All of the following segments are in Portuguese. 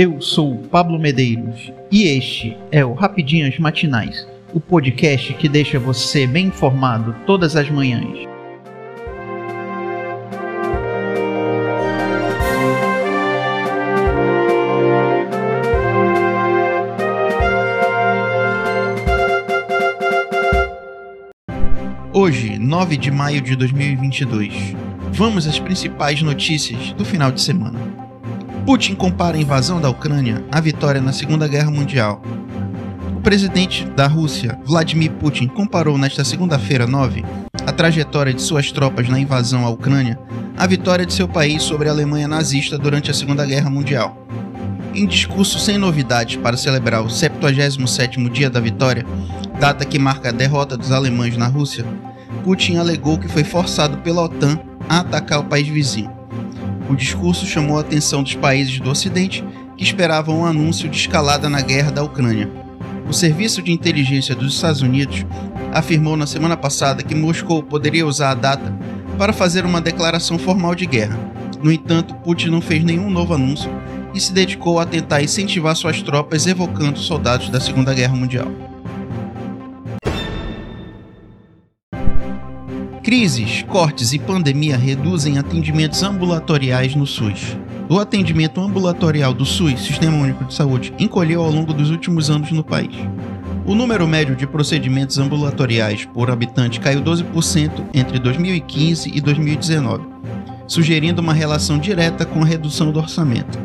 Eu sou Pablo Medeiros e este é o Rapidinhas Matinais, o podcast que deixa você bem informado todas as manhãs. Hoje, 9 de maio de 2022, vamos às principais notícias do final de semana. Putin compara a invasão da Ucrânia à vitória na Segunda Guerra Mundial. O presidente da Rússia, Vladimir Putin, comparou nesta segunda-feira 9 a trajetória de suas tropas na invasão à Ucrânia à vitória de seu país sobre a Alemanha nazista durante a Segunda Guerra Mundial. Em discurso sem novidades para celebrar o 77º dia da vitória, data que marca a derrota dos alemães na Rússia, Putin alegou que foi forçado pela OTAN a atacar o país vizinho. O discurso chamou a atenção dos países do Ocidente que esperavam um anúncio de escalada na guerra da Ucrânia. O Serviço de Inteligência dos Estados Unidos afirmou na semana passada que Moscou poderia usar a data para fazer uma declaração formal de guerra. No entanto, Putin não fez nenhum novo anúncio e se dedicou a tentar incentivar suas tropas evocando soldados da Segunda Guerra Mundial. Crises, cortes e pandemia reduzem atendimentos ambulatoriais no SUS. O atendimento ambulatorial do SUS, Sistema Único de Saúde, encolheu ao longo dos últimos anos no país. O número médio de procedimentos ambulatoriais por habitante caiu 12% entre 2015 e 2019, sugerindo uma relação direta com a redução do orçamento.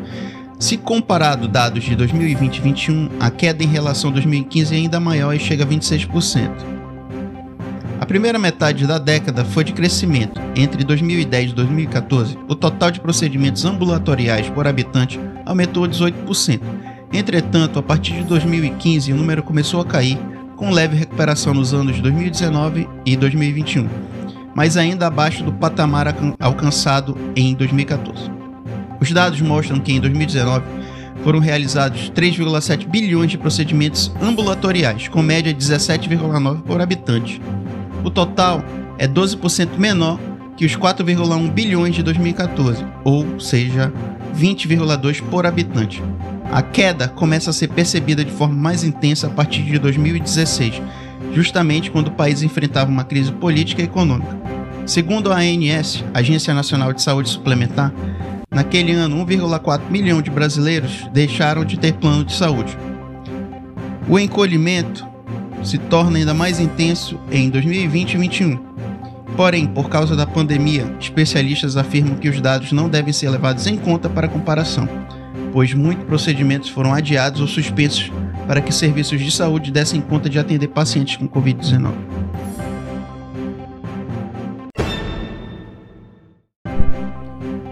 Se comparado dados de 2020 e 2021, a queda em relação a 2015 é ainda maior e chega a 26%. A primeira metade da década foi de crescimento. Entre 2010 e 2014, o total de procedimentos ambulatoriais por habitante aumentou 18%. Entretanto, a partir de 2015, o número começou a cair, com leve recuperação nos anos 2019 e 2021, mas ainda abaixo do patamar alcançado em 2014. Os dados mostram que em 2019 foram realizados 3,7 bilhões de procedimentos ambulatoriais, com média de 17,9 por habitante. O total é 12% menor que os 4,1 bilhões de 2014, ou seja, 20,2 por habitante. A queda começa a ser percebida de forma mais intensa a partir de 2016, justamente quando o país enfrentava uma crise política e econômica. Segundo a ANS, Agência Nacional de Saúde Suplementar, naquele ano 1,4 milhão de brasileiros deixaram de ter plano de saúde. O encolhimento se torna ainda mais intenso em 2020 e 2021. Porém, por causa da pandemia, especialistas afirmam que os dados não devem ser levados em conta para comparação, pois muitos procedimentos foram adiados ou suspensos para que serviços de saúde dessem conta de atender pacientes com Covid-19.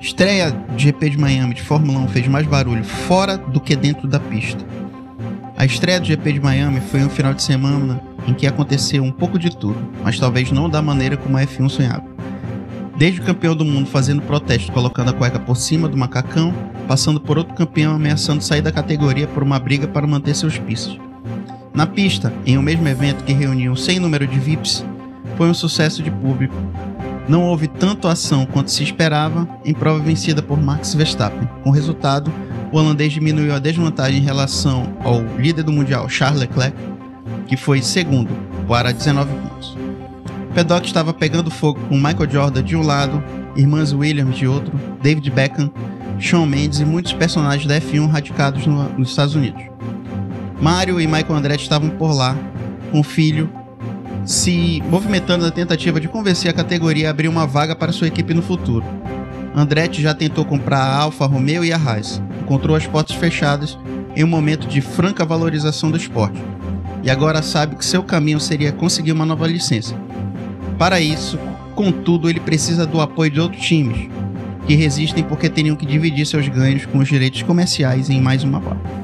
Estreia de GP de Miami de Fórmula 1 fez mais barulho fora do que dentro da pista. A estreia do GP de Miami foi um final de semana em que aconteceu um pouco de tudo, mas talvez não da maneira como a F1 sonhava. Desde o campeão do mundo fazendo protesto colocando a cueca por cima do macacão, passando por outro campeão ameaçando sair da categoria por uma briga para manter seus pistas. Na pista, em um mesmo evento que reuniu sem número de VIPs, foi um sucesso de público. Não houve tanto ação quanto se esperava em prova vencida por Max Verstappen, com resultado o holandês diminuiu a desvantagem em relação ao líder do Mundial, Charles Leclerc, que foi segundo, para 19 pontos. O paddock estava pegando fogo com Michael Jordan de um lado, irmãs Williams de outro, David Beckham, Shawn Mendes e muitos personagens da F1 radicados no, nos Estados Unidos. Mario e Michael Andretti estavam por lá, com o filho, se movimentando na tentativa de convencer a categoria a abrir uma vaga para sua equipe no futuro. Andretti já tentou comprar a Alfa Romeo e a Haas, encontrou as portas fechadas em um momento de franca valorização do esporte, e agora sabe que seu caminho seria conseguir uma nova licença. Para isso, contudo, ele precisa do apoio de outros times, que resistem porque teriam que dividir seus ganhos com os direitos comerciais em mais uma vaga.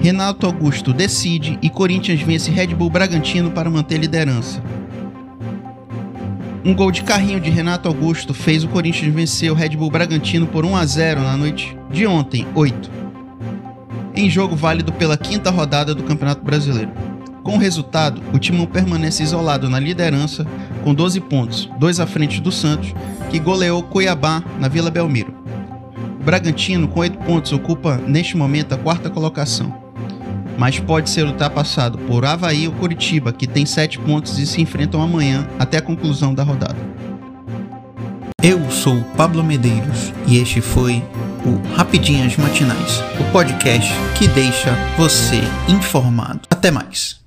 Renato Augusto decide e Corinthians vence Red Bull Bragantino para manter liderança. Um gol de carrinho de Renato Augusto fez o Corinthians vencer o Red Bull Bragantino por 1 a 0 na noite de ontem, 8. Em jogo válido pela quinta rodada do Campeonato Brasileiro. Com o resultado, o Timão permanece isolado na liderança com 12 pontos, dois à frente do Santos, que goleou Cuiabá na Vila Belmiro. O Bragantino, com 8 pontos, ocupa neste momento a quarta colocação, mas pode ser ultrapassado por Havaí ou Curitiba, que tem 7 pontos e se enfrentam amanhã até a conclusão da rodada. Eu sou Pablo Medeiros e este foi o Rapidinhas Matinais, o podcast que deixa você informado. Até mais.